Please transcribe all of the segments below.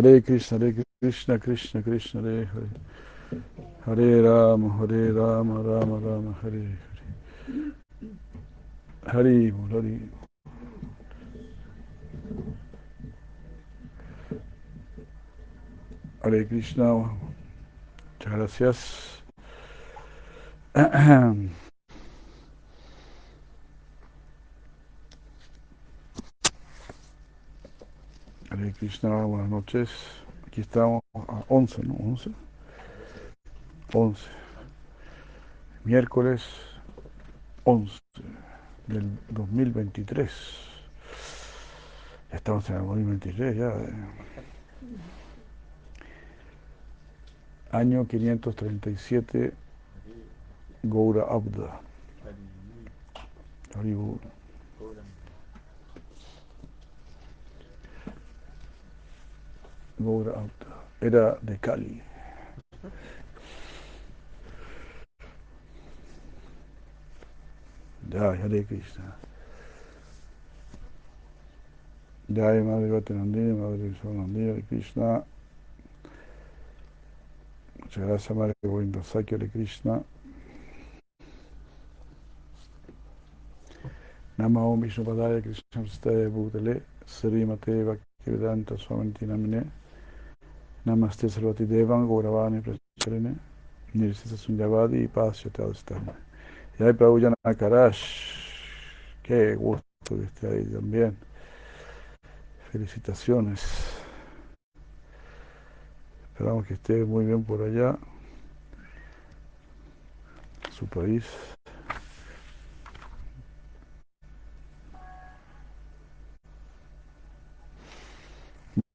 Hare Krishna, Hare Krishna, Krishna Krishna, Hare Hare. Hare Rama, Hare Rama, Rama Rama, Hare Hare. Hare Hare. Hare Krishna, muchas gracias. Hare Krishna, buenas noches. Aquí estamos a 11, ¿no? 11. 11. Miércoles 11 del 2023. Ya estamos en el 2023 ya. eh. Año 537, Goura Abda. Haribol. Goura Abda. Era de Cali. Jai Hare Krishna. Jai Madre Vatanandini, Madre Sonandini, Hare Krishna. Muchas gracias, Madre Govinda Saki, Hare Krishna. Nama Om Vishnu Padaya Krishna Staya Bhutale Srimate Bhaktivedanta Swamiti Namine Namaste Sarvati Devan Gauravani Pracharine Nirsita Sunyavadi Pasya Tadastana Jai Prabhu Karash Qué gusto que esté ahí también. Felicitaciones. Esperamos que esté muy bien por allá, su país.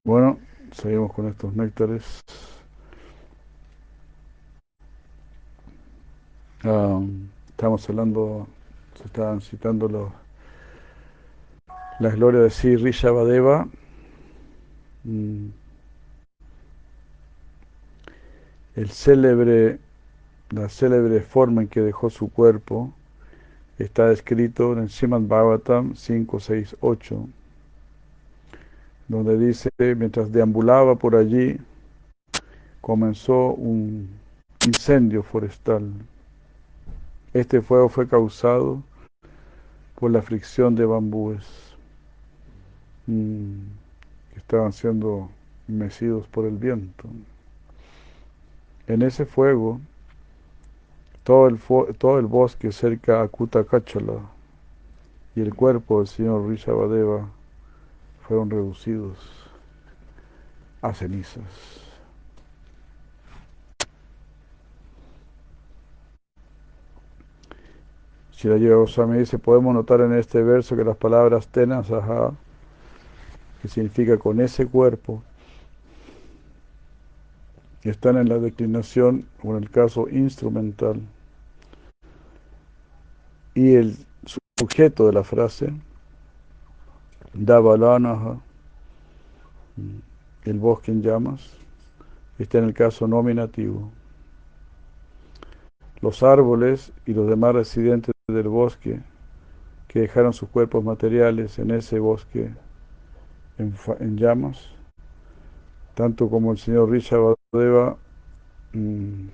Bueno, seguimos con estos néctares. Ah, estamos hablando, se estaban citando los, las glorias de Sri Rishabhadeva. Mm. El célebre, la célebre forma en que dejó su cuerpo está descrito en Srimad Bhagavatam 568, donde dice, mientras deambulaba por allí, comenzó un incendio forestal. Este fuego fue causado por la fricción de bambúes mm, que estaban siendo mecidos por el viento. En ese fuego, todo el, todo el bosque cerca a Kutakachala y el cuerpo del señor Rishabhadeva fueron reducidos a cenizas. Shirajiva Goswami dice, podemos notar en este verso que las palabras tenas, ajá, que significa con ese cuerpo, están en la declinación, o en el caso instrumental, y el sujeto de la frase, Davalanaha, el bosque en llamas, está en el caso nominativo. Los árboles y los demás residentes del bosque que dejaron sus cuerpos materiales en ese bosque en, en llamas, tanto como el señor Rishabhadeva mmm,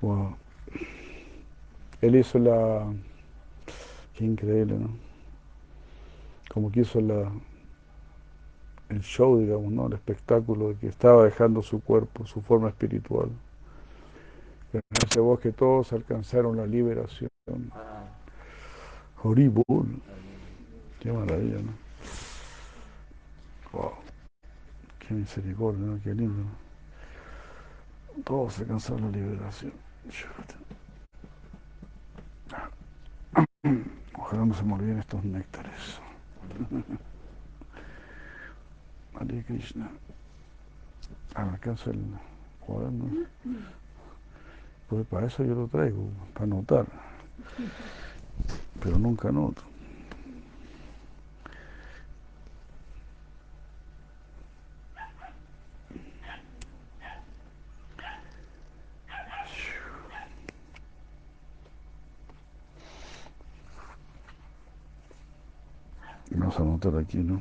wow. Él hizo la qué increíble ¿no? como que hizo la el show digamos ¿no? el espectáculo de que estaba dejando su cuerpo su forma espiritual en ese bosque todos alcanzaron la liberación horrible Qué maravilla, ¿no? Wow. Qué misericordia, ¿no? Qué lindo. Todos alcanzaron la liberación. Ojalá no se me olviden estos néctares. Hare Krishna. Alcanza el cuaderno. Pues para eso yo lo traigo, para anotar. Pero nunca anoto. Vamos a anotar aquí, ¿no?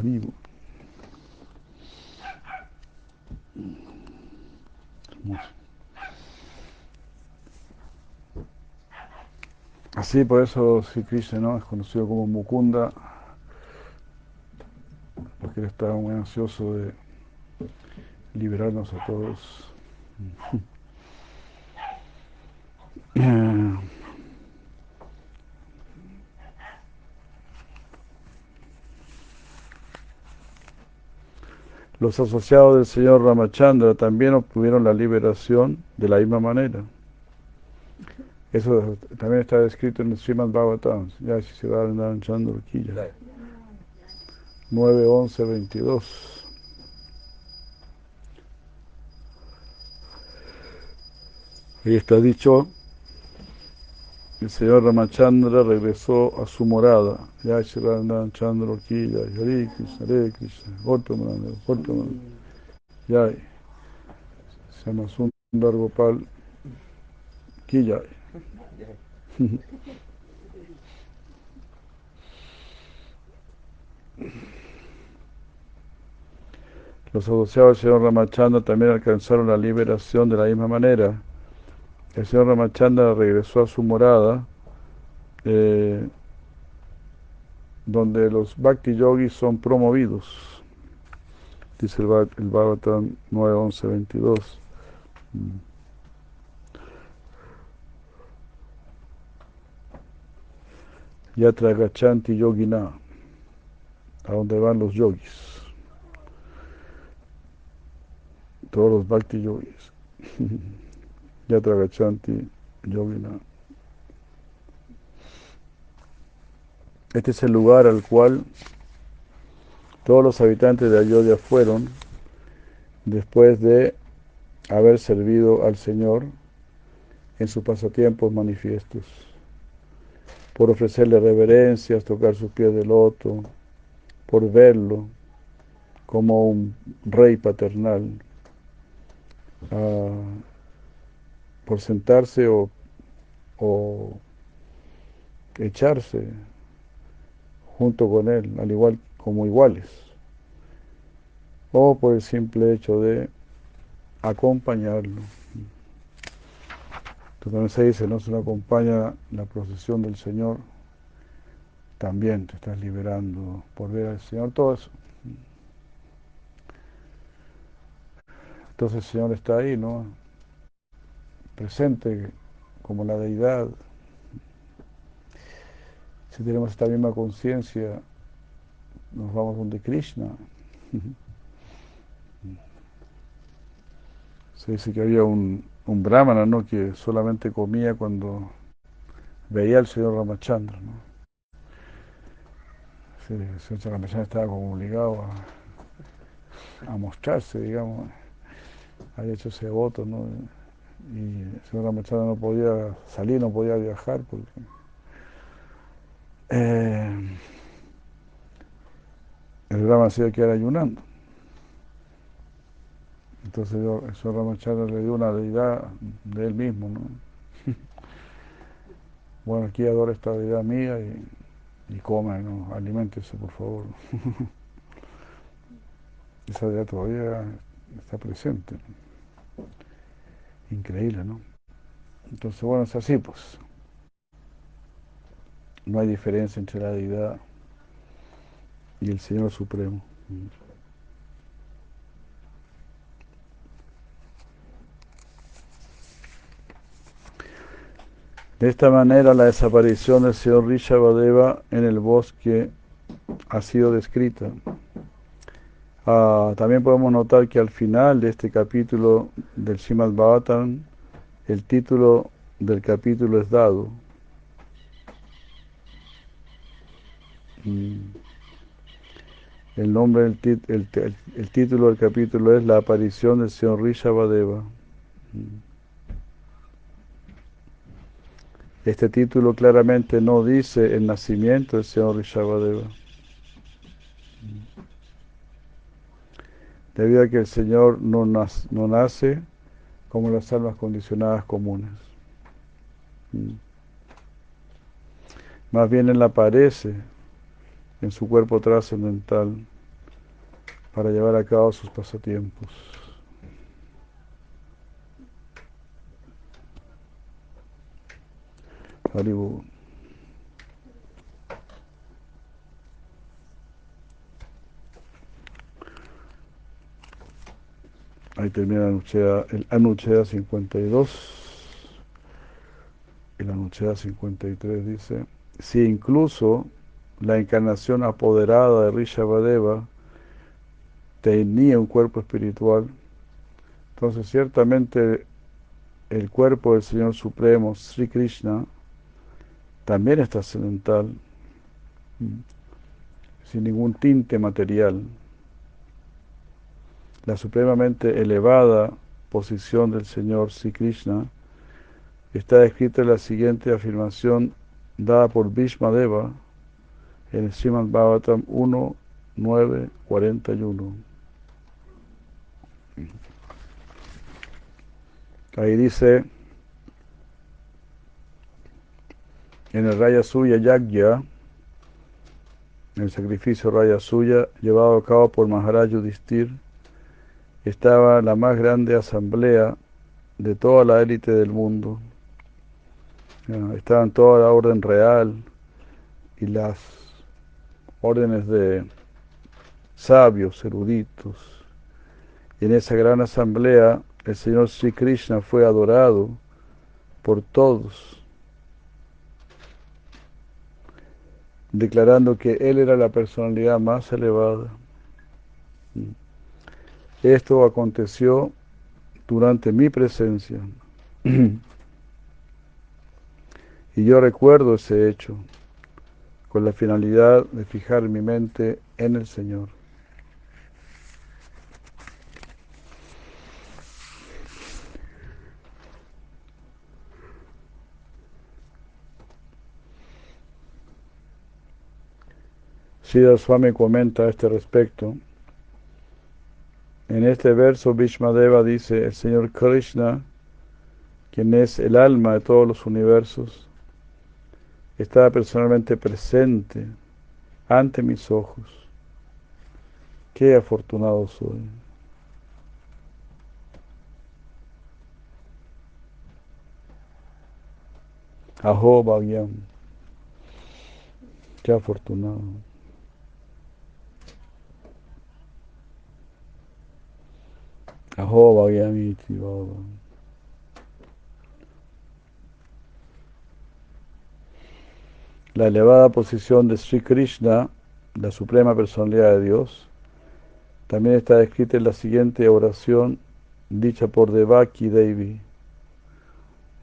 Hermoso. Así, por eso Sri Krishna ¿no? es conocido como Mukunda, porque él está muy ansioso de liberarnos a todos. Los asociados del señor Ramachandra también obtuvieron la liberación de la misma manera. Eso también está descrito en el Srimad Bhagavatam. Ya si se va a andar echando aquí ya. 9, 11, 22. Ahí está dicho, el señor Ramachandra regresó a su morada. Ya Shirandan Chandra aquí, ya Hare Krishna, Hare Krishna, Gortamananda, Gortamananda. Ya se llama Sundar Gopal Kijay. Los asociados del señor Ramachandra también alcanzaron la liberación de la misma manera. El señor Ramachandra regresó a su morada, eh, donde los Bhakti Yogis son promovidos. Dice el, el Bhagavatam 9, 11, 22. Yatra Gachanti Yogina, a donde van los yogis, todos los Bhakti Yogis. Yatra Gachanti Yogina. Este es el lugar al cual todos los habitantes de Ayodhya fueron después de haber servido al Señor en sus pasatiempos manifiestos por ofrecerle reverencias, tocar sus pies de loto, por verlo como un rey paternal, por sentarse o, o, echarse junto con él, al igual como iguales, o por el simple hecho de acompañarlo. Entonces también se dice, no se lo acompaña la procesión del Señor, también te estás liberando por ver al Señor, todo eso. Entonces el Señor está ahí, ¿no? Presente como la deidad. Si tenemos esta misma conciencia, nos vamos donde Krishna. Se dice que había un, un brahmana ¿no? que solamente comía cuando veía al señor Ramachandra. ¿no? Sí, el señor Ramachandra estaba como obligado a, a, mostrarse, digamos. Había hecho ese voto, ¿no? Y el señor Ramachandra no podía salir, no podía viajar porque eh, el Brahma se iba a ayunando. Entonces yo, el señor Ramachandra le dio una deidad de él mismo, ¿no? bueno, aquí adora esta deidad mía y, y come, ¿no? Aliméntese, por favor. Esa deidad todavía está presente. Increíble, ¿no? Entonces, bueno, es así, pues. No hay diferencia entre la deidad y el Señor Supremo. De esta manera la desaparición del señor Rishabhadeva en el bosque ha sido descrita. Ah, también podemos notar que al final de este capítulo del Srimad Bhagavatam, el título del capítulo es dado. Mm. El nombre, el, el, el, título del capítulo es La aparición del señor Rishabhadeva. Mm. Este título claramente no dice el nacimiento del señor Rishabhadeva. Debido a que el Señor no, no nace como las almas condicionadas comunes. Mm. Más bien Él aparece en su cuerpo trascendental para llevar a cabo sus pasatiempos. Ahí termina el Anuchea 52. Y la Anuchea 53 dice, si incluso la encarnación apoderada de Rishabhadeva tenía un cuerpo espiritual, entonces ciertamente el cuerpo del Señor Supremo, Sri Krishna, también es trascendental, sin ningún tinte material. La supremamente elevada posición del Señor Sri Krishna está descrita en la siguiente afirmación dada por Bhishma Deva en Srimad Bhagavatam 1, 9, 41. Ahí dice, en el Raya Suya Yagya, el sacrificio Raya Suya llevado a cabo por Maharaj Yudhishthir, estaba la más grande asamblea de toda la élite del mundo. Estaban toda la orden real y las órdenes de sabios, eruditos. Y en esa gran asamblea el Señor Sri Krishna fue adorado por todos, declarando que Él era la personalidad más elevada. Esto aconteció durante mi presencia. y yo recuerdo ese hecho con la finalidad de fijar mi mente en el Señor. Swami comenta a este respecto. En este verso Deva dice, el Señor Krishna, quien es el alma de todos los universos, estaba personalmente presente ante mis ojos. Qué afortunado soy. Aho Bhagyam. Qué afortunado. La elevada posición de Sri Krishna, la suprema personalidad de Dios, también está descrita en la siguiente oración dicha por Devaki Devi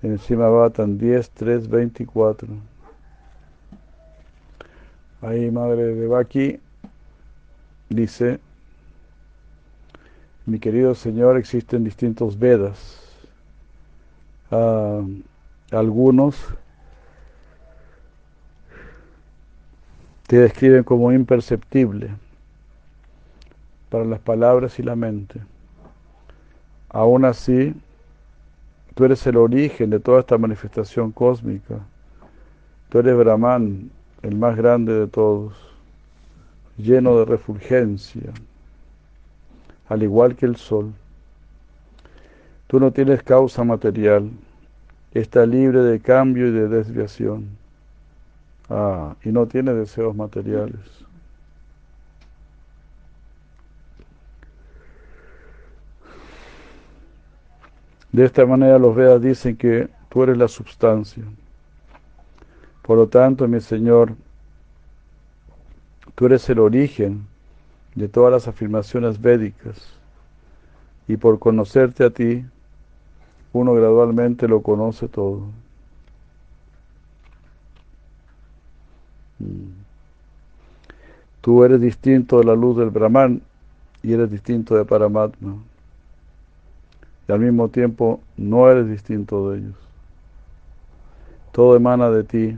en el Simabhatan 10, 3, 24. Ahí Madre Devaki dice, mi querido Señor, existen distintos Vedas. Ah, algunos te describen como imperceptible para las palabras y la mente. Aún así, tú eres el origen de toda esta manifestación cósmica. Tú eres Brahman, el más grande de todos, lleno de refulgencia al igual que el sol. Tú no tienes causa material, está libre de cambio y de desviación. Ah, y no tiene deseos materiales. De esta manera los Vedas dicen que tú eres la substancia. Por lo tanto, mi Señor, tú eres el origen de todas las afirmaciones védicas y por conocerte a ti, uno gradualmente lo conoce todo. Mm. Tú eres distinto de la luz del Brahman y eres distinto de Paramatma. Y al mismo tiempo no eres distinto de ellos. Todo emana de ti.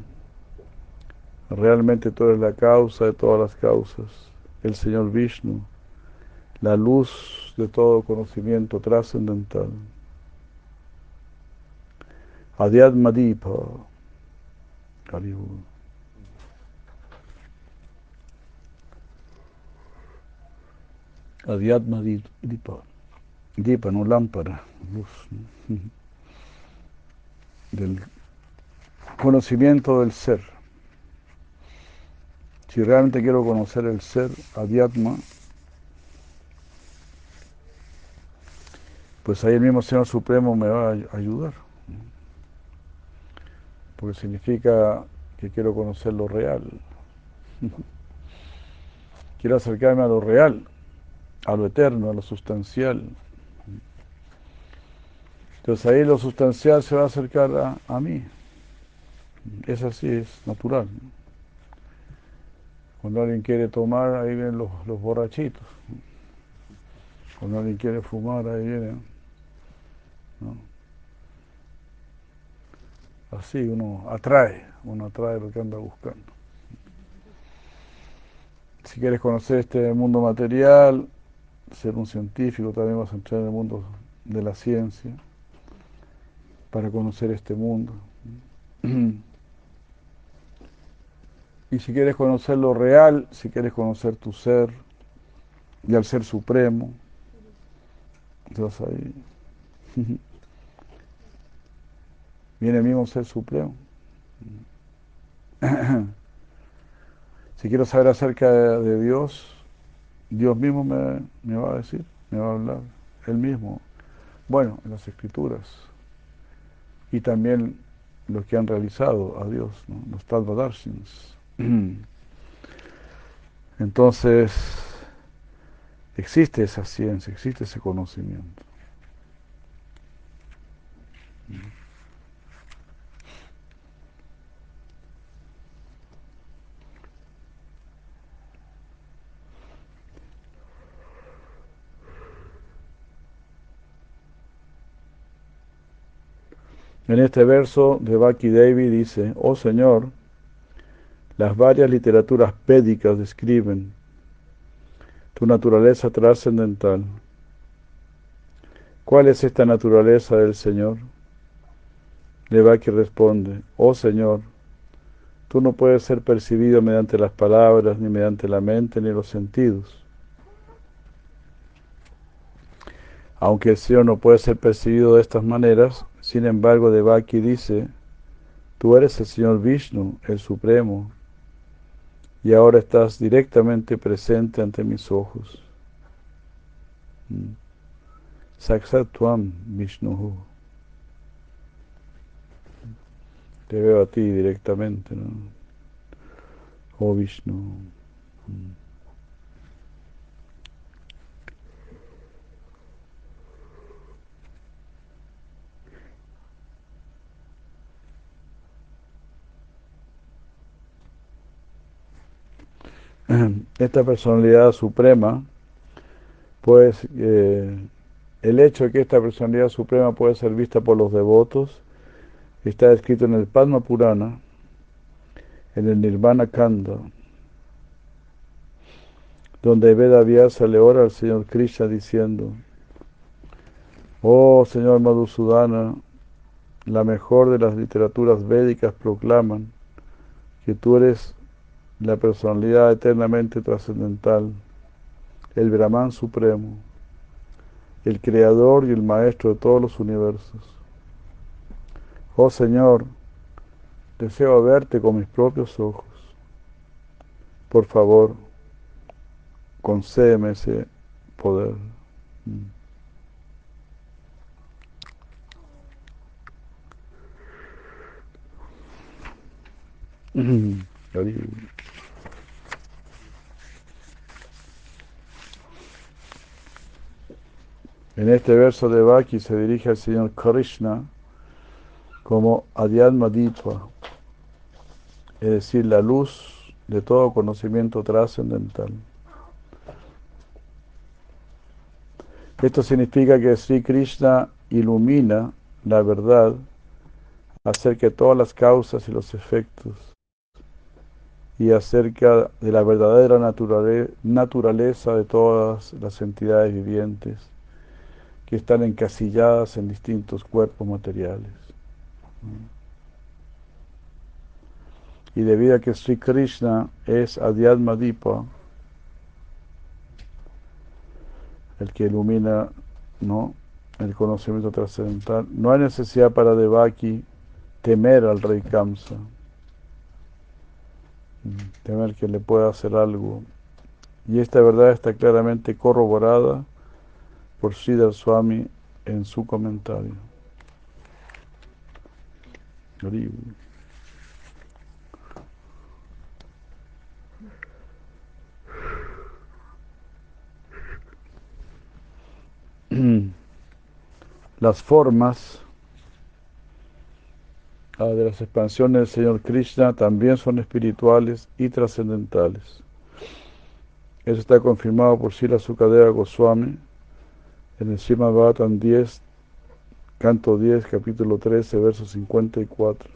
Realmente tú eres la causa de todas las causas. El Señor Vishnu, la luz de todo conocimiento trascendental. Adhyatmadipa. Adhyatma Dipa. Dipa, no lámpara, luz. Del conocimiento del ser. Si realmente quiero conocer el ser, Adhyatma, pues ahí el mismo Señor Supremo me va a ayudar. Porque significa que quiero conocer lo real. Quiero acercarme a lo real a lo eterno, a lo sustancial. Entonces ahí lo sustancial se va a acercar a, mí. Es así, es natural. Cuando alguien quiere tomar, ahí vienen los, los borrachitos. Cuando alguien quiere fumar, ahí vienen. Así uno atrae, uno atrae lo que anda buscando. Si quieres conocer este mundo material, ser un científico, también vas a entrar en el mundo de la ciencia para conocer este mundo. Y si quieres conocer lo real, si quieres conocer tu ser y al ser supremo, entonces ahí viene el mismo ser supremo. si quiero saber acerca de Dios, Dios mismo me, va a decir, me va a hablar, Él mismo. Bueno, en las escrituras. Y también los que han realizado a Dios, los Tadvadarshins. Entonces, existe esa ciencia, existe ese conocimiento. En este verso de Baki Devi dice, oh Señor, las varias literaturas pédicas describen tu naturaleza trascendental. ¿Cuál es esta naturaleza del Señor? Devaki responde, oh Señor, tú no puedes ser percibido mediante las palabras, ni mediante la mente, ni los sentidos. Aunque el Señor no puede ser percibido de estas maneras, sin embargo, Devaki dice, tú eres el Señor Vishnu, el Supremo, y ahora estás directamente presente ante mis ojos. Mm. Saksatvam Vishnu. Te veo a ti directamente, ¿no? Oh Vishnu. esta personalidad suprema, pues eh, el hecho de que esta personalidad suprema puede ser vista por los devotos está escrito en el Padma Purana, en el Nirvana Kanda, donde Veda Vyasa le ora al Señor Krishna diciendo, Oh Señor Madhusudana, la mejor de las literaturas védicas proclaman que tú eres la personalidad eternamente trascendental, el Brahman supremo, el creador y el maestro de todos los universos. Oh Señor, deseo verte con mis propios ojos. Por favor, concédeme ese poder. Mm. En este verso de Baki se dirige al Señor Krishna como Adhyatma Ditva, es decir, la luz de todo conocimiento trascendental. Esto significa que Sri Krishna ilumina la verdad acerca de todas las causas y los efectos y acerca de la verdadera naturaleza de todas las entidades vivientes que están encasilladas en distintos cuerpos materiales. Y debido a que Sri Krishna es Adhyatma Dipa, el que ilumina ¿no? el conocimiento trascendental, no hay necesidad para Devaki temer al rey Kamsa, temer que le pueda hacer algo. Y esta verdad está claramente corroborada por Sridhar Swami en su comentario. Las formas de las expansiones del Señor Krishna también son espirituales y trascendentales. Eso está confirmado por Sila Sukadeva Goswami en el Srimad Bhattan 10, canto 10, capítulo 13, verso 54.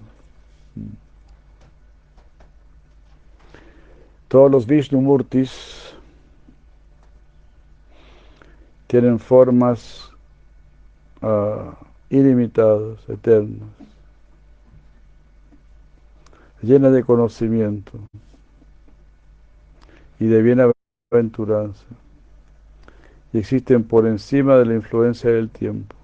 Todos los Vishnumurtis tienen formas uh, ilimitadas, eternas, llenas de conocimiento y de bienaventuranza y existen por encima de la influencia del tiempo.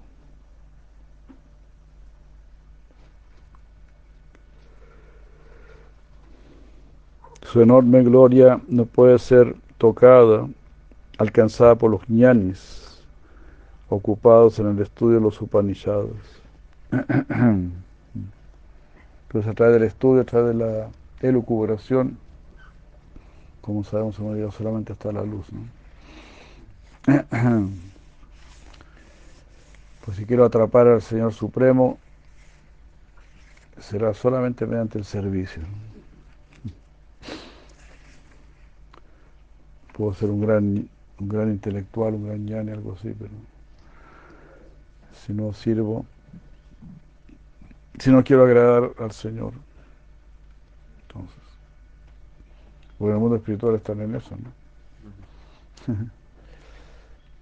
Su enorme gloria no puede ser tocada, alcanzada por los ñanis, ocupados en el estudio de los Upanishads. Pues a través del estudio, a través de la elucubración, como sabemos, hemos llegado solamente hasta la luz. Pues si quiero atrapar al Señor Supremo, será solamente mediante el servicio. Puedo ser un gran, un gran intelectual, un gran ñani, algo así, pero si no sirvo, si no quiero agradar al Señor, entonces, porque el mundo espiritual están en eso, ¿no?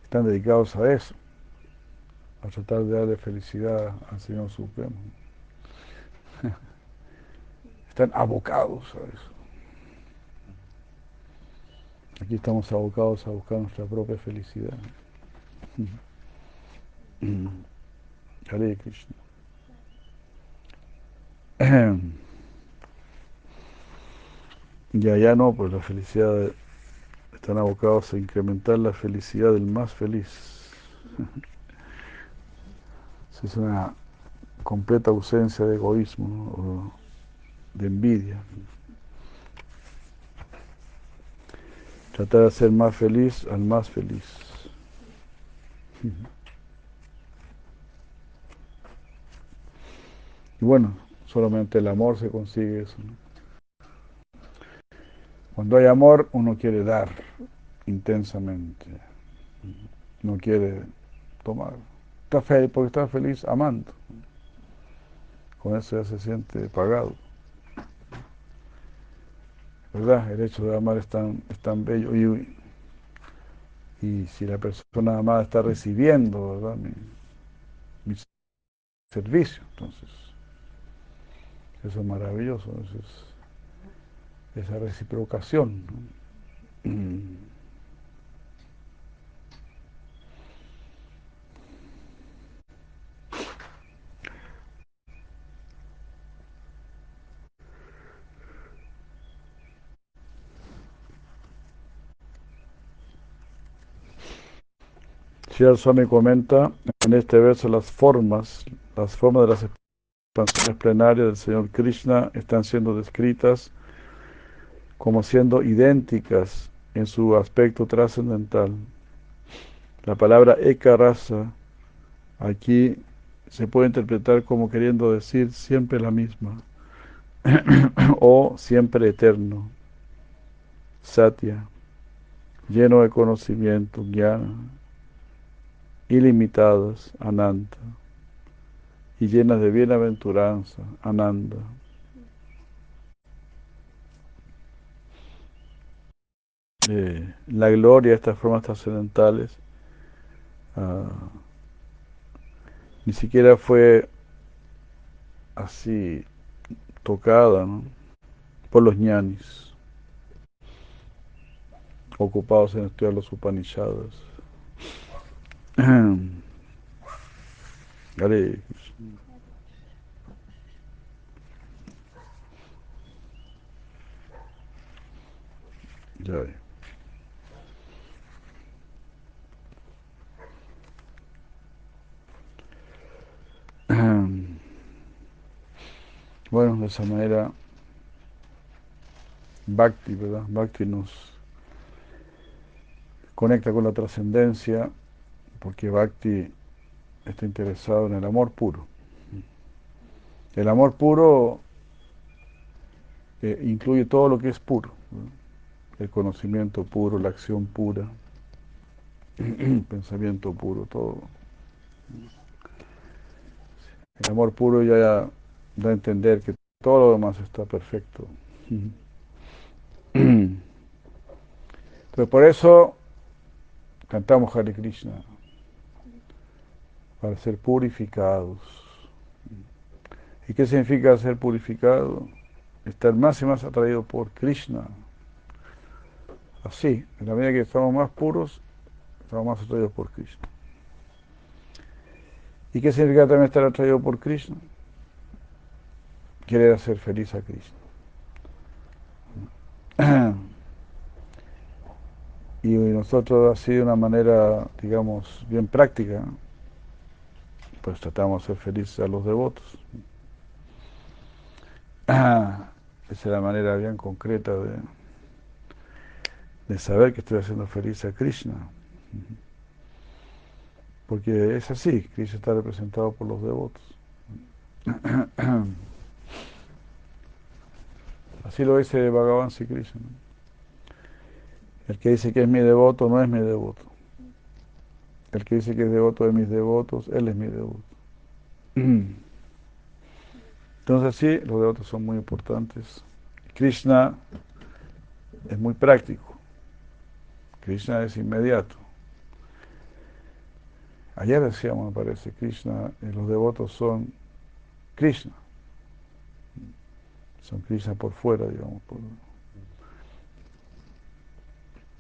están dedicados a eso, a tratar de darle felicidad al Señor Supremo. Están abocados a eso. Aquí estamos abocados a buscar nuestra propia felicidad. Hare Krishna. Y allá no, pues la felicidad están abocados a incrementar la felicidad del más feliz. es una completa ausencia de egoísmo o de envidia. Tratar de hacer más feliz al más feliz. Y bueno, solamente el amor se consigue eso. Cuando hay amor, uno quiere dar intensamente. No quiere tomar. Está feliz porque está feliz amando. Con eso ya se siente pagado. ¿Verdad? El hecho de amar es tan, bello. Y, y, si la persona amada está recibiendo, ¿verdad? Mi, servicio, entonces, eso es maravilloso. Entonces, esa reciprocación. ¿no? Comenta en este verso las formas, las formas de las expansiones plenarias del Señor Krishna están siendo descritas como siendo idénticas en su aspecto trascendental. La palabra ekarasa aquí se puede interpretar como queriendo decir siempre la misma o siempre eterno. satya, lleno de conocimiento, jnana, ilimitadas, ananta, y llenas de bienaventuranza, ananda. Eh, la gloria de estas formas trascendentales ah, ni siquiera fue así tocada por los ñanis ocupados en estudiar los Upanishads. Hare Bueno, de esa manera, Bhakti, ¿verdad? Bhakti nos conecta con la trascendencia, porque Bhakti está interesado en el amor puro. El amor puro eh, incluye todo lo que es puro, el conocimiento puro, la acción pura, el pensamiento puro, todo. El amor puro ya da a entender que todo lo demás está perfecto. Entonces por eso cantamos Hare Krishna, para ser purificados. ¿Y qué significa ser purificado? Estar más y más atraído por Krishna. Así, en la medida que estamos más puros, estamos más atraídos por Krishna. ¿Y qué significa también estar atraído por Krishna? Querer hacer feliz a Krishna. Y nosotros así de una manera, digamos, bien práctica, pues tratamos de ser felices a los devotos. Esa es la manera bien concreta de, de saber que estoy haciendo feliz a Krishna. Porque es así, Krishna está representado por los devotos. Así lo dice Bhagavan Sri Krishna. El que dice que es mi devoto no es mi devoto. El que dice que es devoto de mis devotos, él es mi devoto. Entonces sí, los devotos son muy importantes. Krishna es muy práctico. Krishna es inmediato. Ayer decíamos, me parece, Krishna, eh, los devotos son Krishna. Son Krishna por fuera, digamos.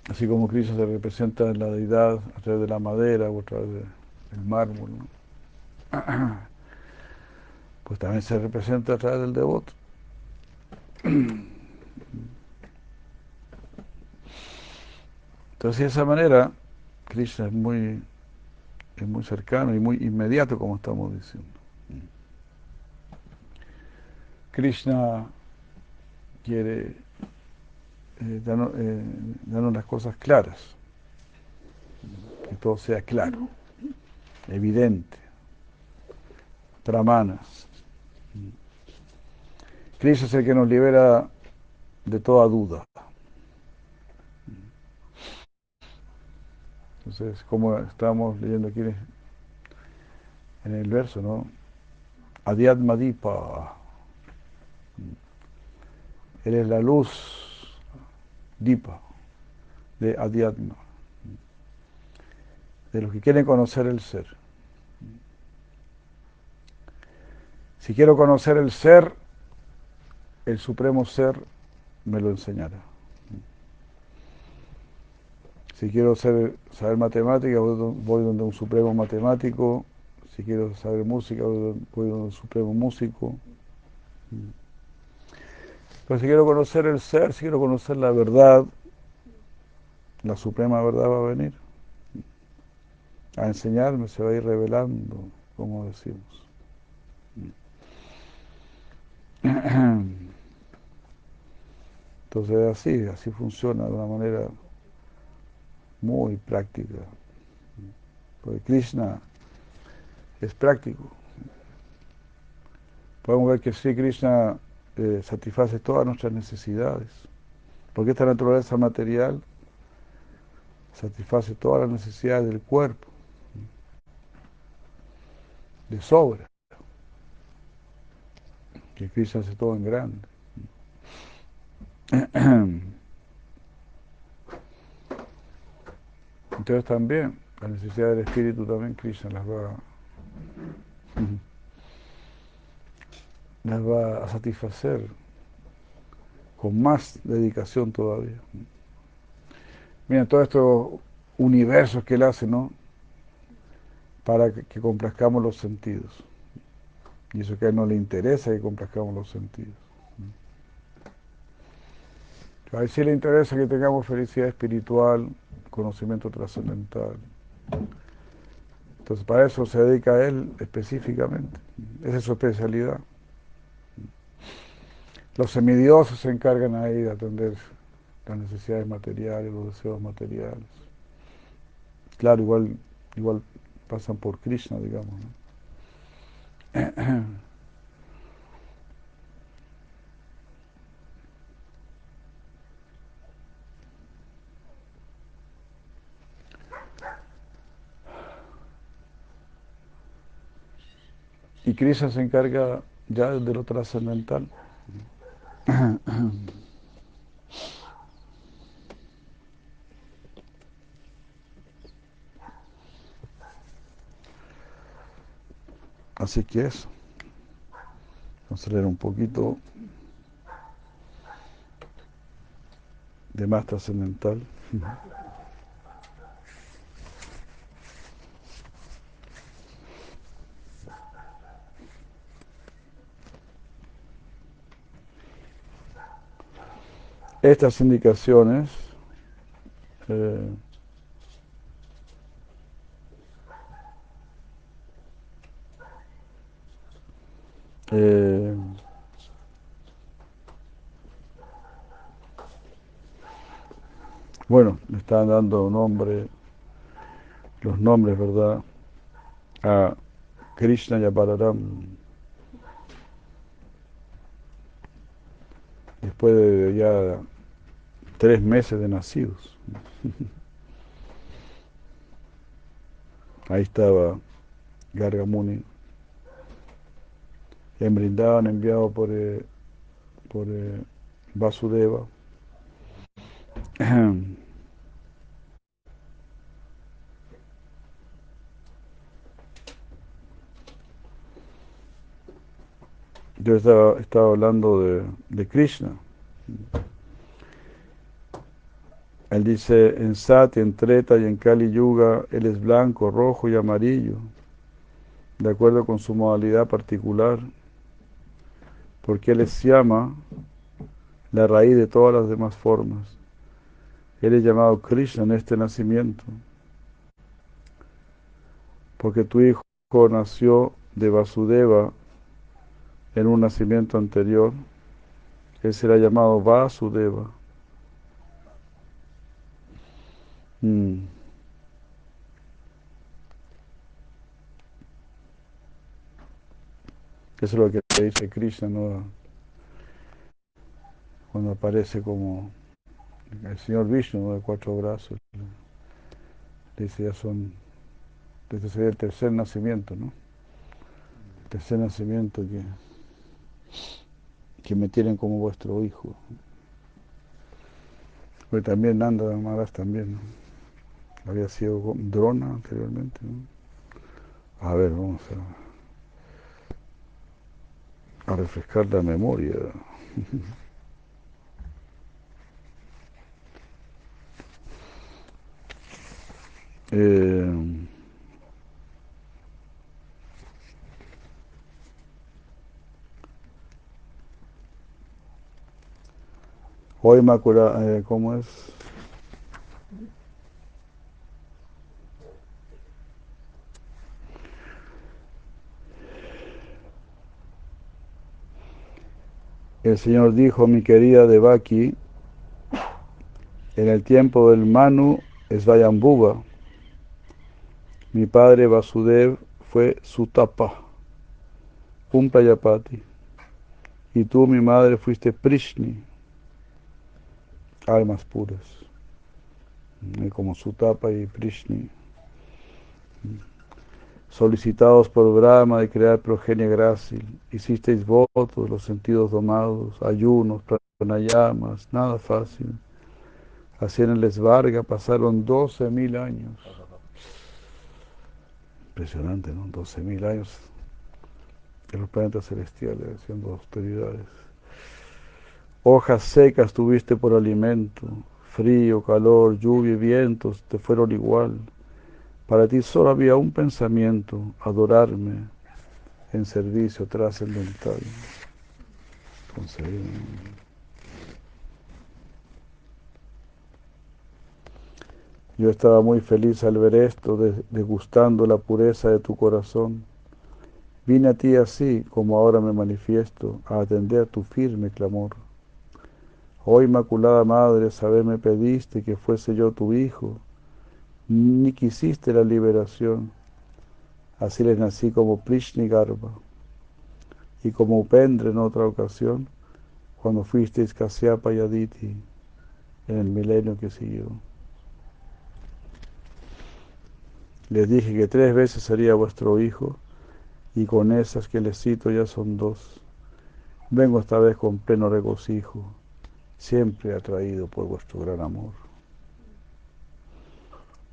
Así como Krishna se representa en la deidad a través de la madera o a través del mármol, pues también se representa a través del devoto. Entonces de esa manera, Krishna es muy es muy cercano y muy inmediato, como estamos diciendo. Krishna quiere eh, darnos, eh, las cosas claras, que todo sea claro, evidente, tramanas. Krishna es el que nos libera de toda duda. Entonces, como estamos leyendo aquí en el verso, ¿no? Adiadmadipa. Él es la luz, Dipa, de Adiadma. De los que quieren conocer el ser. Si quiero conocer el ser, el supremo ser me lo enseñará. Si quiero saber, saber matemática, voy donde un supremo matemático. Si quiero saber música, voy donde un supremo músico. Pero si quiero conocer el ser, si quiero conocer la verdad, la suprema verdad va a venir a enseñarme, se va a ir revelando, como decimos. Entonces así, así funciona de una manera muy práctica. Porque Krishna es práctico. Podemos ver que Sri Krishna eh, satisface todas nuestras necesidades. Porque esta naturaleza material satisface todas las necesidades del cuerpo, de sobra. Que Cristo hace todo en grande. Entonces también, la necesidad del espíritu también Krishna las va, las va a satisfacer con más dedicación todavía. Miren, todos estos universos que él hace, ¿no? Para que, complazcamos los sentidos. Y eso que a él no le interesa que complazcamos los sentidos. A él sí le interesa que tengamos felicidad espiritual, conocimiento trascendental. Entonces, para eso se dedica a él específicamente. Esa es su especialidad. Los semidioses se encargan ahí de atender las necesidades materiales, los deseos materiales. Claro, igual, igual pasan por Krishna, digamos. Y Krishna se encarga ya de lo trascendental. Así que eso. Vamos a leer un poquito de más trascendental. Estas indicaciones eh, eh, bueno, le están dando nombre, los nombres, ¿verdad? A Krishna y a. Después de ya tres meses de nacidos. Ahí estaba Gargamuni. En Brindavan enviado por, eh, por eh, Vasudeva. Yo estaba, estaba hablando de, de Krishna. Él dice, en Sati, en Treta y en Kali Yuga, él es blanco, rojo y amarillo, de acuerdo con su modalidad particular, porque él es llama la raíz de todas las demás formas. Él es llamado Krishna en este nacimiento, porque tu hijo nació de Vasudeva en un nacimiento anterior, él será llamado Vasudeva. Mm. Eso es lo que dice Krishna ¿no? cuando aparece como el señor Vishnu de cuatro brazos. Dice ya son, este sería el tercer nacimiento, ¿no? El tercer nacimiento que que me tienen como vuestro hijo. Porque también Nanda Maharaj también, Había sido drona anteriormente, A ver, vamos a, refrescar la memoria. eh, Hoy Macura, eh, ¿cómo es? El Señor dijo, mi querida Devaki, en el tiempo del Manu es Vayambuba. Mi padre Vasudev fue Sutapa, un Prayapati. Y tú, mi madre, fuiste Prishni almas puras, como Sutapa y Prishni, solicitados por Brahma de crear progenie grácil, hicisteis votos, los sentidos domados, ayunos, pranayamas, nada fácil. Así en el Esvarga pasaron 12.000 años. Impresionante, ¿no? 12.000 años en los planetas celestiales haciendo austeridades. Hojas secas tuviste por alimento, frío, calor, lluvia y vientos te fueron igual. Para ti solo había un pensamiento, adorarme en servicio trascendental. Entonces, yo estaba muy feliz al ver esto, degustando la pureza de tu corazón. Vine a ti así, como ahora me manifiesto, a atender tu firme clamor. Oh Inmaculada Madre, saber me pediste que fuese yo tu hijo, ni quisiste la liberación. Así les nací como Prishni Garba y como Upendra en otra ocasión, cuando fuisteis Kasyapa y Aditi en el milenio que siguió. Les dije que tres veces sería vuestro hijo, y con esas que les cito ya son dos. Vengo esta vez con pleno regocijo, siempre atraído por vuestro gran amor.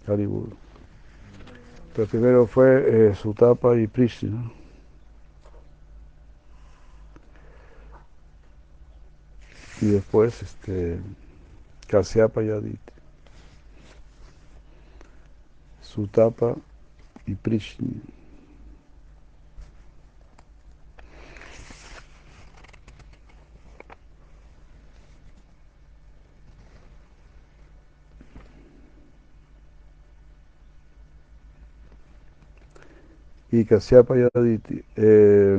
Haribur. Pero primero fue eh, Sutapa y Prishna. Y después este, Kasyapa y Aditi. Sutapa y Prishna. Y Kasyapa y Aditi. Eh,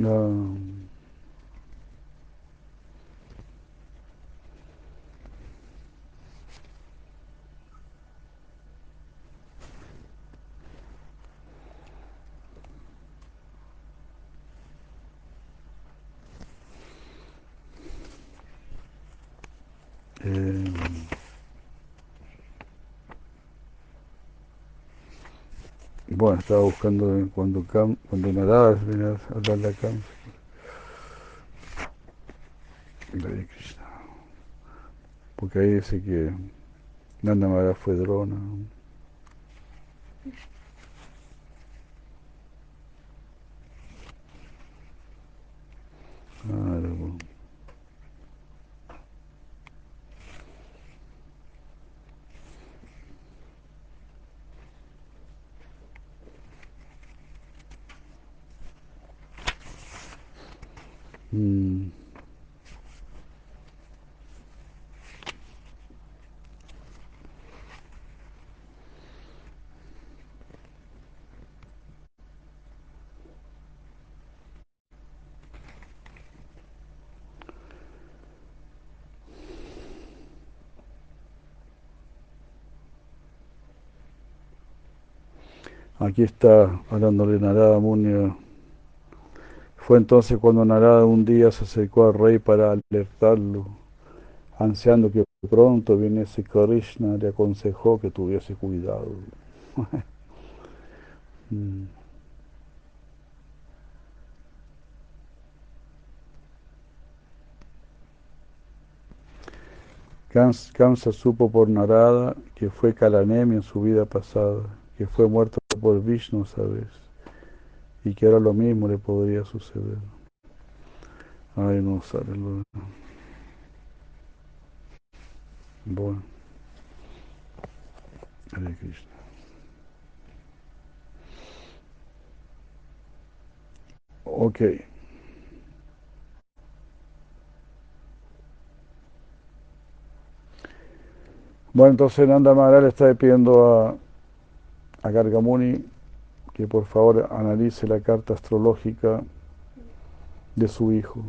um, Eh, bueno, estaba buscando cuando cuando Narada venía a hablarle a Kamsa. Krishna. Porque ahí dice que Nanda Maharaj fue drona. Claro. Mm. Aquí está hablándole Narada Muni fue entonces cuando Narada un día se acercó al rey para alertarlo, ansiando que pronto viniese Krishna, le aconsejó que tuviese cuidado. Mm. Kamsa supo por Narada que fue Kalanemi en su vida pasada, que fue muerto por Vishnu, ¿sabes? Y que ahora lo mismo le podría suceder. Ay, no sale lo Bueno. Hare Krishna. Ok. Bueno, entonces Nanda Maharaj le está pidiendo a, a Gargamuni que por favor analice la carta astrológica de su hijo.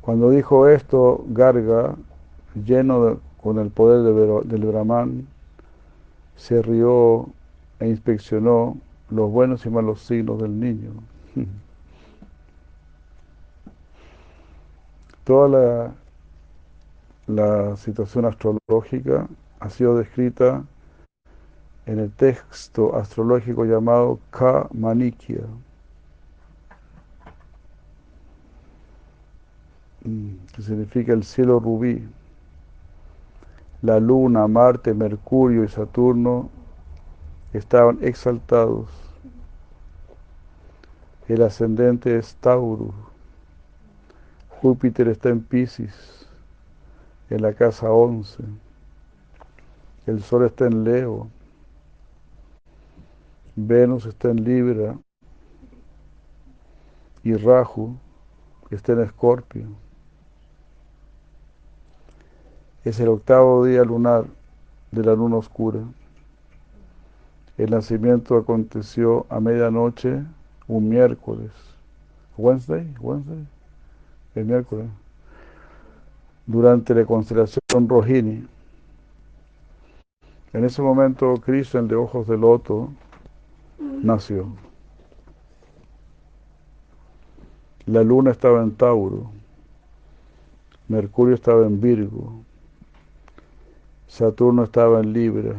Cuando dijo esto, Garga, lleno con el poder del Brahman, se rió e inspeccionó los buenos y malos signos del niño. Toda la, la situación astrológica ha sido descrita en el texto astrológico llamado Ka-Manikya. Mm, que significa el cielo rubí. La luna, Marte, Mercurio y Saturno estaban exaltados. El ascendente es Tauro. Júpiter está en Pisces, en la casa 11. El Sol está en Leo. Venus está en Libra. Y Rahu está en Escorpio. Es el octavo día lunar de la luna oscura. El nacimiento aconteció a medianoche un miércoles. Wednesday, Wednesday, el miércoles. Durante la constelación Rohini. En ese momento Cristo, de ojos de loto, nació. La luna estaba en Tauro, Mercurio estaba en Virgo, Saturno estaba en Libra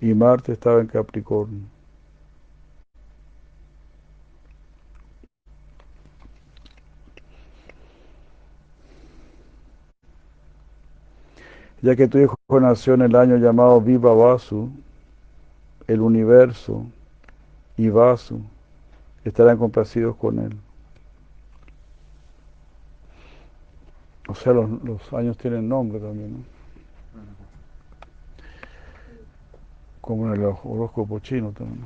y Marte estaba en Capricornio. Ya que tu hijo nació en el año llamado Viva Vasu, el universo y Vasu estarán complacidos con él. O sea, los, años tienen nombre también, ¿no? Como en el horóscopo chino también.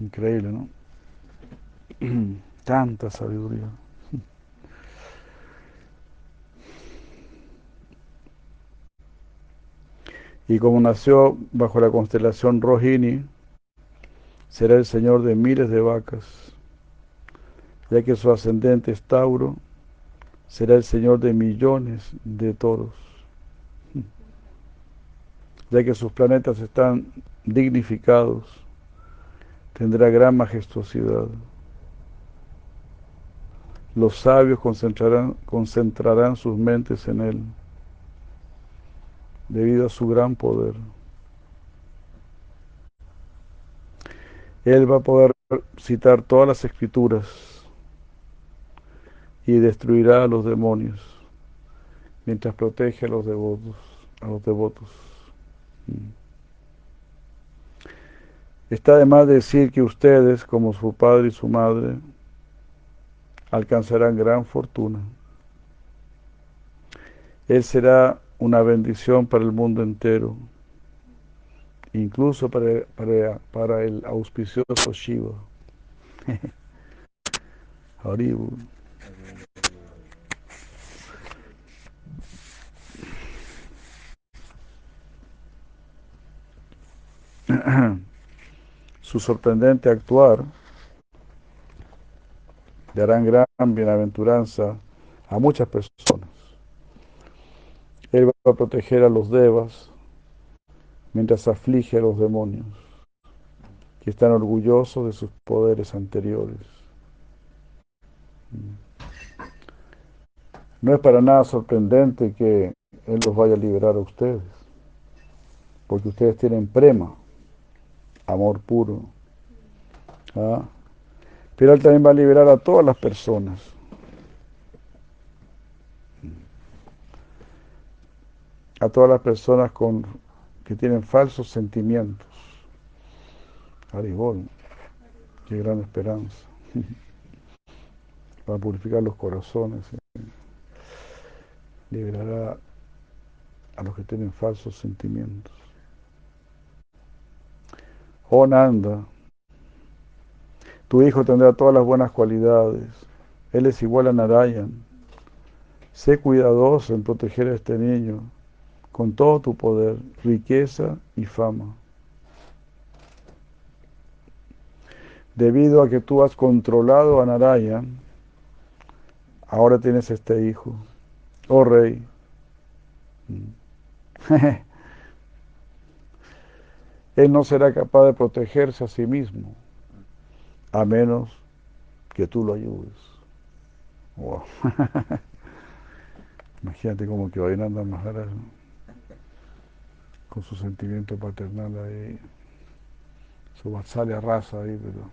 Increíble, ¿no? Tanta sabiduría. Y como nació bajo la constelación Rohini, será el señor de miles de vacas ya que su ascendente es Tauro, será el Señor de millones de toros, ya que sus planetas están dignificados, tendrá gran majestuosidad. Los sabios concentrarán, concentrarán sus mentes en él, debido a su gran poder. Él va a poder citar todas las escrituras y destruirá a los demonios mientras protege a los devotos, a los devotos. Mm. Está de más decir que ustedes, como su padre y su madre, alcanzarán gran fortuna. Él será una bendición para el mundo entero, incluso para, para, para el auspicioso Shiva. Haribu. su sorprendente actuar darán gran bienaventuranza a muchas personas. Él va a proteger a los devas mientras aflige a los demonios que están orgullosos de sus poderes anteriores. No es para nada sorprendente que Él los vaya a liberar a ustedes, porque ustedes tienen prema, amor puro. ¿ah? Pero Él también va a liberar a todas las personas. A todas las personas con, que tienen falsos sentimientos. Aribol, qué gran esperanza. Va a purificar los corazones. ¿eh? Liberará a los que tienen falsos sentimientos. Oh Nanda, tu hijo tendrá todas las buenas cualidades. Él es igual a Narayan. Sé cuidadoso en proteger a este niño con todo tu poder, riqueza y fama. debido a que tú has controlado a Narayan, ahora tienes este hijo, oh rey. Él no será capaz de protegerse a sí mismo, a menos que tú lo ayudes. Wow. Imagínate como que Vainanda Maharaj con su sentimiento paternal ahí, su vatsalya raza ahí, pero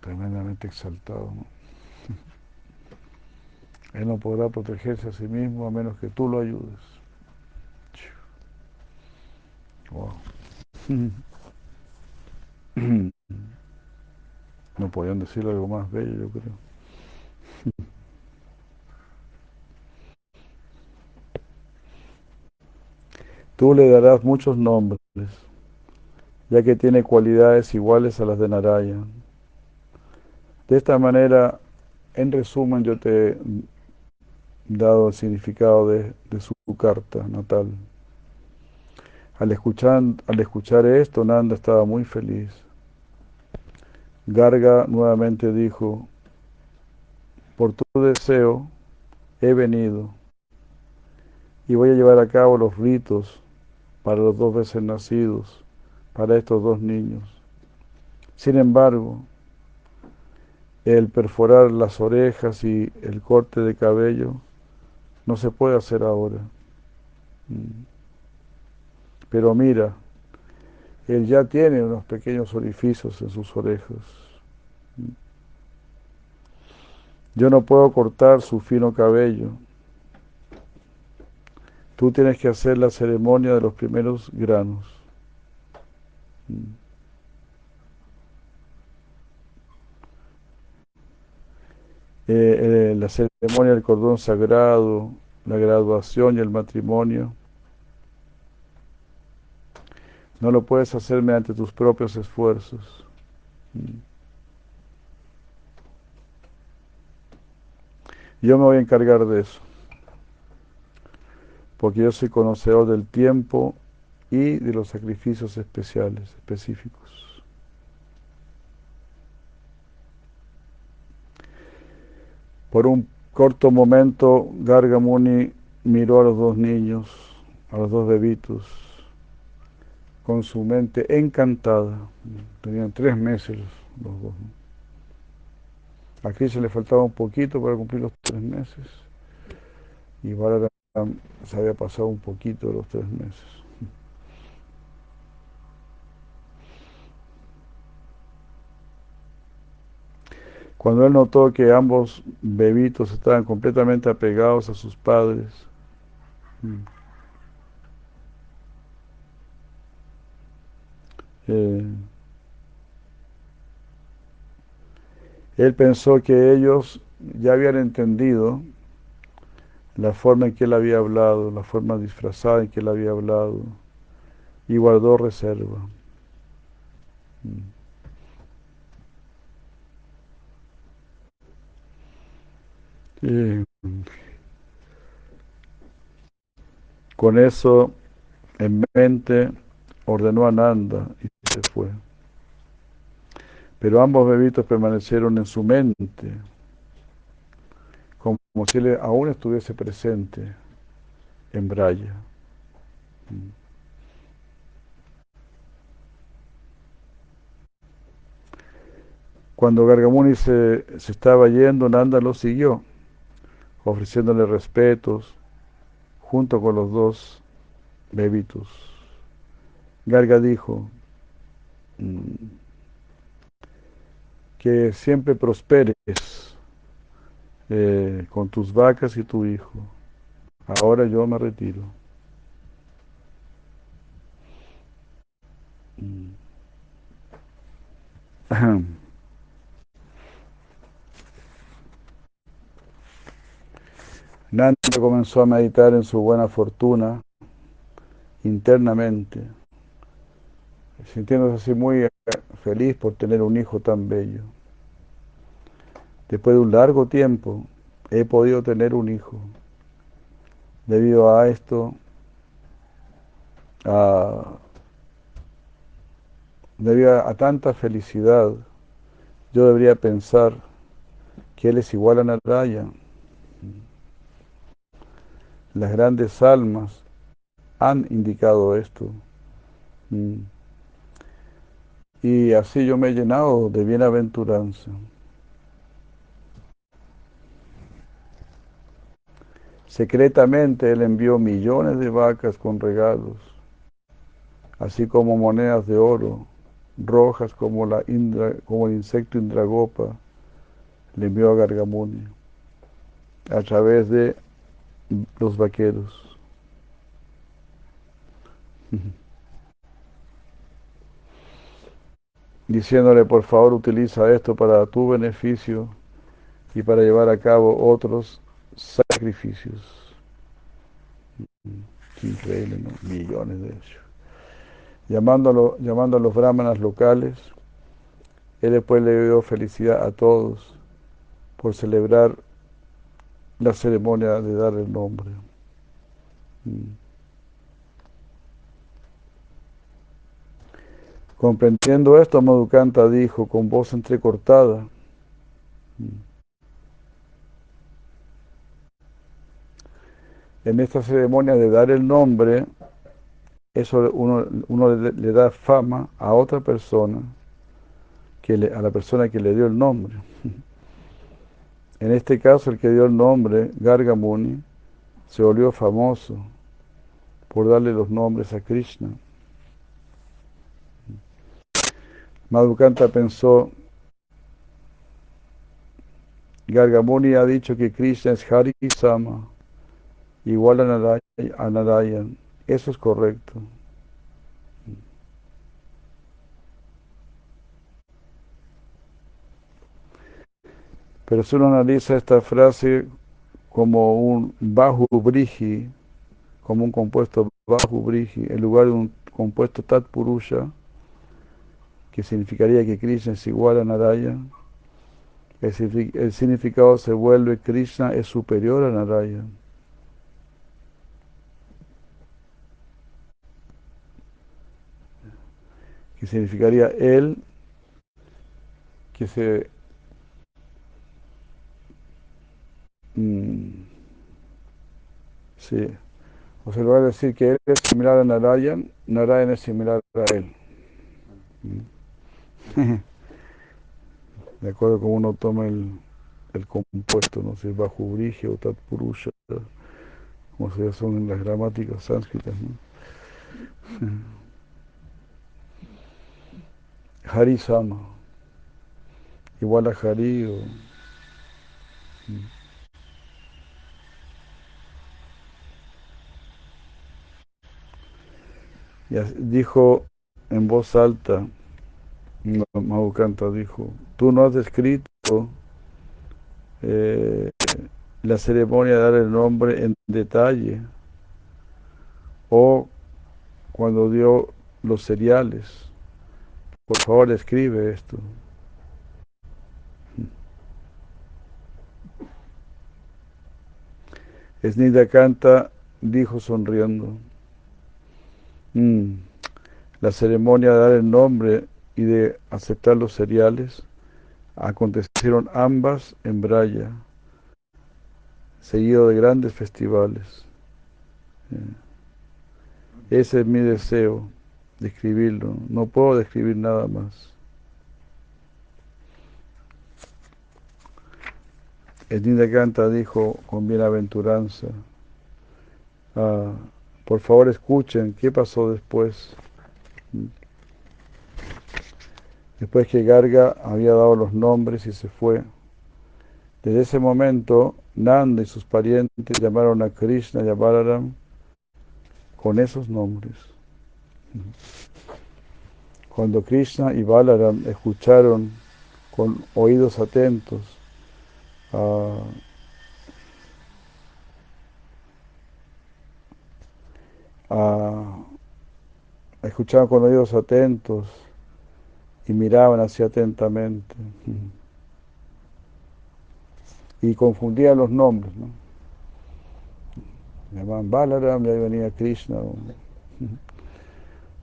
tremendamente exaltado. Él no podrá protegerse a sí mismo a menos que tú lo ayudes. No podían decir algo más bello, yo creo. Tú le darás muchos nombres, ya que tiene cualidades iguales a las de Narayana. De esta manera, en resumen, yo te he dado el significado de, su carta natal. Al escuchar, al escuchar esto, Nanda estaba muy feliz. Garga nuevamente dijo, por tu deseo he venido y voy a llevar a cabo los ritos para los dos veces nacidos, para estos dos niños. Sin embargo, el perforar las orejas y el corte de cabello no se puede hacer ahora. Mm. Pero mira, él ya tiene unos pequeños orificios en sus orejas. Mm. Yo no puedo cortar su fino cabello, Tú tienes que hacer la ceremonia de los primeros granos. Eh, eh, la ceremonia del cordón sagrado, la graduación y el matrimonio. No lo puedes hacer mediante tus propios esfuerzos. Yo me voy a encargar de eso porque yo soy conocedor del tiempo y de los sacrificios especiales, específicos. Por un corto momento, Gargamuni miró a los dos niños, a los dos bebitos, con su mente encantada. Tenían tres meses los dos. A Krishna le faltaba un poquito para cumplir los tres meses. Y Balaram se había pasado un poquito de los tres meses. Cuando él notó que ambos bebitos estaban completamente apegados a sus padres, eh, él pensó que ellos ya habían entendido la forma en que él había hablado, la forma disfrazada en que él había hablado, y guardó reserva. Mm. con eso en mente ordenó a Nanda y se fue. Pero ambos bebitos permanecieron en su mente como si él aún estuviese presente en Braya. Cuando Gargamuni se, se, estaba yendo, Nanda lo siguió, ofreciéndole respetos junto con los dos bebitos. Garga dijo, mm, que siempre prosperes eh, con tus vacas y tu hijo. Ahora yo me retiro. Nanda comenzó a meditar en su buena fortuna internamente, sintiéndose así muy eh, feliz por tener un hijo tan bello. Después de un largo tiempo he podido tener un hijo. Debido a esto, debido a tanta felicidad, yo debería pensar que Él es igual a Narayana. Las grandes almas han indicado esto. Mm. Y así yo me he llenado de bienaventuranza. Secretamente Él envió millones de vacas con regalos, así como monedas de oro, rojas como, la como el insecto Indragopa, le envió a Gargamuni a través de los vaqueros. Diciéndole, por favor, utiliza esto para tu beneficio y para llevar a cabo otros sacrificios. increíble, ¿no? Millones de ellos. Llamándolo, llamando a los brahmanas locales, él después le dio felicidad a todos por celebrar la ceremonia de dar el nombre. Mm. Comprendiendo esto, Madhukanta dijo con voz entrecortada, en esta ceremonia de dar el nombre, eso uno, le, da fama a otra persona, que a la persona que le dio el nombre. En este caso, el que dio el nombre, Gargamuni, se volvió famoso por darle los nombres a Krishna. Madhukanta pensó, Gargamuni ha dicho que Krishna es Hari Sama, igual a Narayan. Eso es correcto. Pero si uno analiza esta frase como un Bahu Briji, como un compuesto Bahu Briji, en lugar de un compuesto Tat Purusha, que significaría que Krishna es igual a Narayan, el significado se vuelve Krishna es superior a Narayan. Que significaría él que se Mm. Sí. O sea, va a decir que él es similar a Narayan, Narayan es similar a él. Mm. De acuerdo con uno toma el, el compuesto, no sé, bajo brige o tatpurusha, como se son en las gramáticas sánscritas. Hari Sama, igual a Hari o... Mm. Y dijo en voz alta, Mahukanta dijo, tú no has descrito eh, la ceremonia de dar el nombre en detalle o cuando dio los cereales. Por favor, escribe esto. Snida Canta dijo sonriendo, Mm. La ceremonia de dar el nombre y de aceptar los cereales acontecieron ambas en Braya, seguido de grandes festivales. Eh, ese es mi deseo, describirlo. No puedo describir nada más. Edinda Canta dijo con bienaventuranza, ah, por favor escuchen qué pasó después. Después que Garga había dado los nombres y se fue. Desde ese momento, Nanda y sus parientes llamaron a Krishna y a Balaram con esos nombres. Cuando Krishna y Balaram escucharon con oídos atentos escuchaban con oídos atentos y miraban así atentamente. Y confundían los nombres, ¿no? Llamaban Balaram y ahí venía Krishna.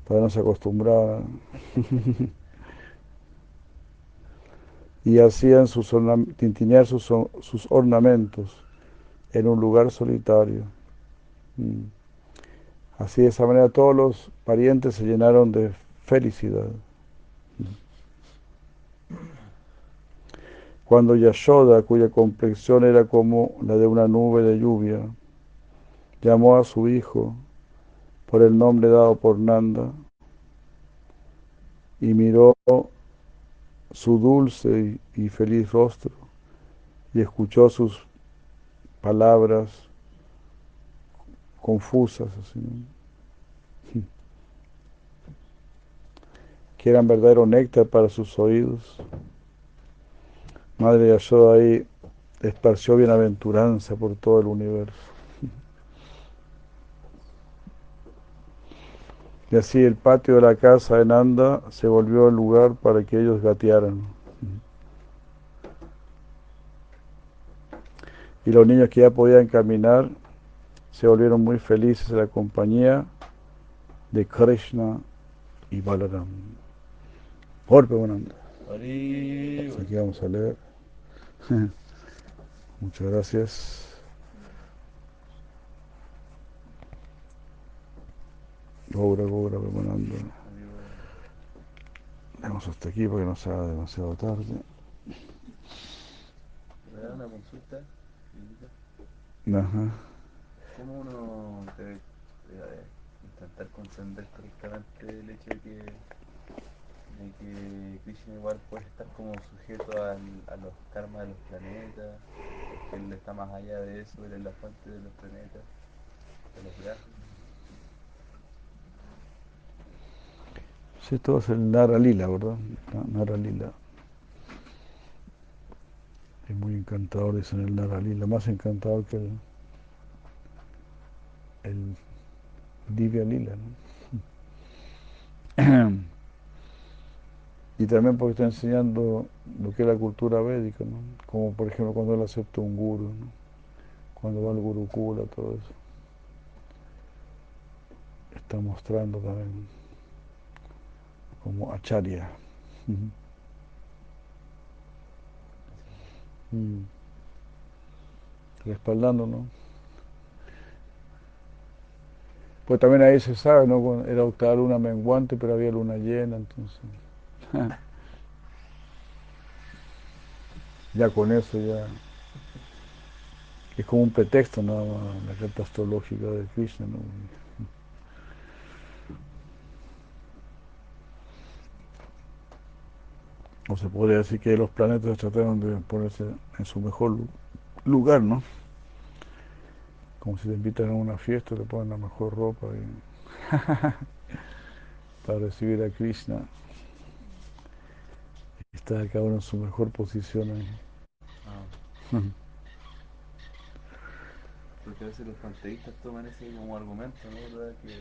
Para no se acostumbrar. y hacían sus tintinear sus, sus, ornamentos en un lugar solitario. Mm. Así de esa manera todos los parientes se llenaron de felicidad. Cuando Yashoda, cuya complexión era como la de una nube de lluvia, llamó a su hijo por el nombre dado por Nanda y miró su dulce y feliz rostro y escuchó sus palabras confusas, así, que eran verdadero néctar para sus oídos. Madre Yashoda ahí esparció bienaventuranza por todo el universo. Y así el patio de la casa de Nanda se volvió el lugar para que ellos gatearan. Y los niños que ya podían caminar se volvieron muy felices en la compañía de Krishna y Balaram. Por Nanda. Aquí vamos a leer. Muchas gracias. Gobra, Gobra, preparando. Vamos hasta aquí porque no sea demasiado tarde. ¿Me da una consulta? Ajá. ¿Cómo uno debe, intentar comprender correctamente el hecho de que, de que Krishna igual puede estar como sujeto al, a los karmas de los planetas, que él está más allá de eso, él es la fuente de los planetas, de los viajes? Sí, todo es el Nara Lila, ¿verdad? Nara Lila. Es muy encantador, en el Nara Lila, más encantador que el, el Divya Lila. ¿no? y también porque está enseñando lo que es la cultura védica, ¿no? como por ejemplo cuando él acepta un guru, ¿no? cuando va al Gurukula, todo eso. Está mostrando también como acharya. Mm. Respaldando, ¿no? Pues también ahí se sabe, ¿no? Era octava luna menguante, pero había luna llena, entonces. ya con eso ya es como un pretexto nada más la carta astrológica de Krishna, ¿no? O se podría decir que los planetas trataron de ponerse en su mejor lugar, ¿no? Como si te invitan a una fiesta, te ponen la mejor ropa para recibir a Krishna. Está cada uno en su mejor posición ahí. Ah. Porque a veces los panteístas toman ese como argumento, ¿no? ¿Verdad? Que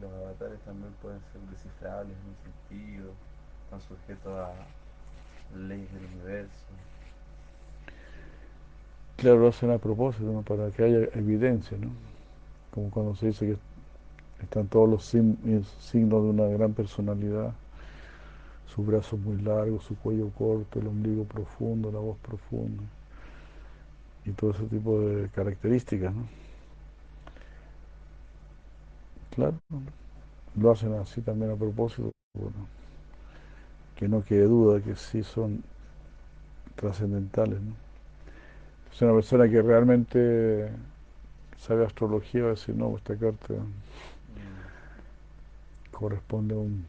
los avatares también pueden ser descifrables en un sentido están sujetos a leyes del universo. Claro, lo hacen a propósito, para que haya evidencia, ¿no? Como cuando se dice que están todos los signos de una gran personalidad, sus brazos muy largos, su cuello corto, el ombligo profundo, la voz profunda, y todo ese tipo de características, ¿no? Claro, lo hacen así también a propósito. Bueno que no quede duda que sí son trascendentales. ¿no? Es una persona que realmente sabe astrología va a decir, no, esta carta corresponde a un,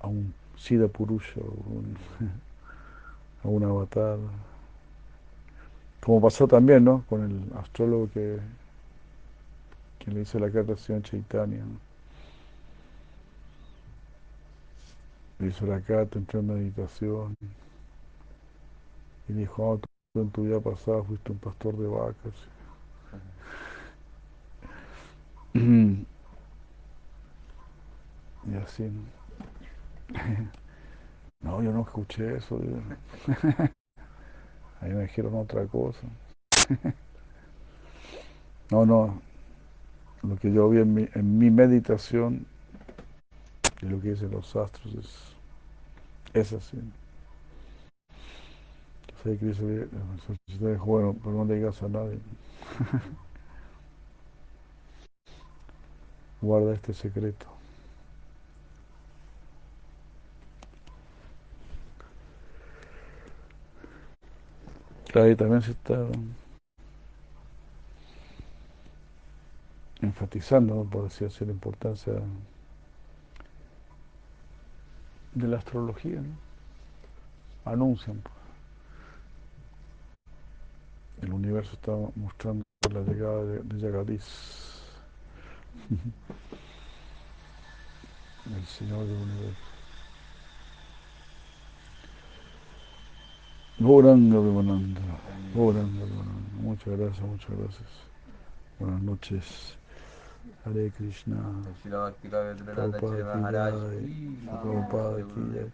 a un Siddha Purusha, a un avatar. Como pasó también, ¿no? Con el astrólogo que, que le hizo la carta al señor Chaitanya. Le hizo la carta, entró en meditación y dijo, oh, tú en tu vida pasada fuiste un pastor de vacas. Y así, ¿no? No, yo no escuché eso. Ahí me dijeron otra cosa. No, no. lo que yo vi en mi, en mi meditación y lo que dicen los astros es, es así. Bueno, pero no le digas a nadie. Guarda este secreto. Ahí también se está enfatizando, por decir así, la importancia de la astrología. ¿no? Anuncian. Pues. El universo está mostrando la llegada de, de Yagadis, el Señor del universo. Goranga Vimananda. Goranga Vimananda. Muchas gracias, muchas gracias. Buenas noches. Hare Krishna. Prabhupada ki jai. Prabhupada ki jai.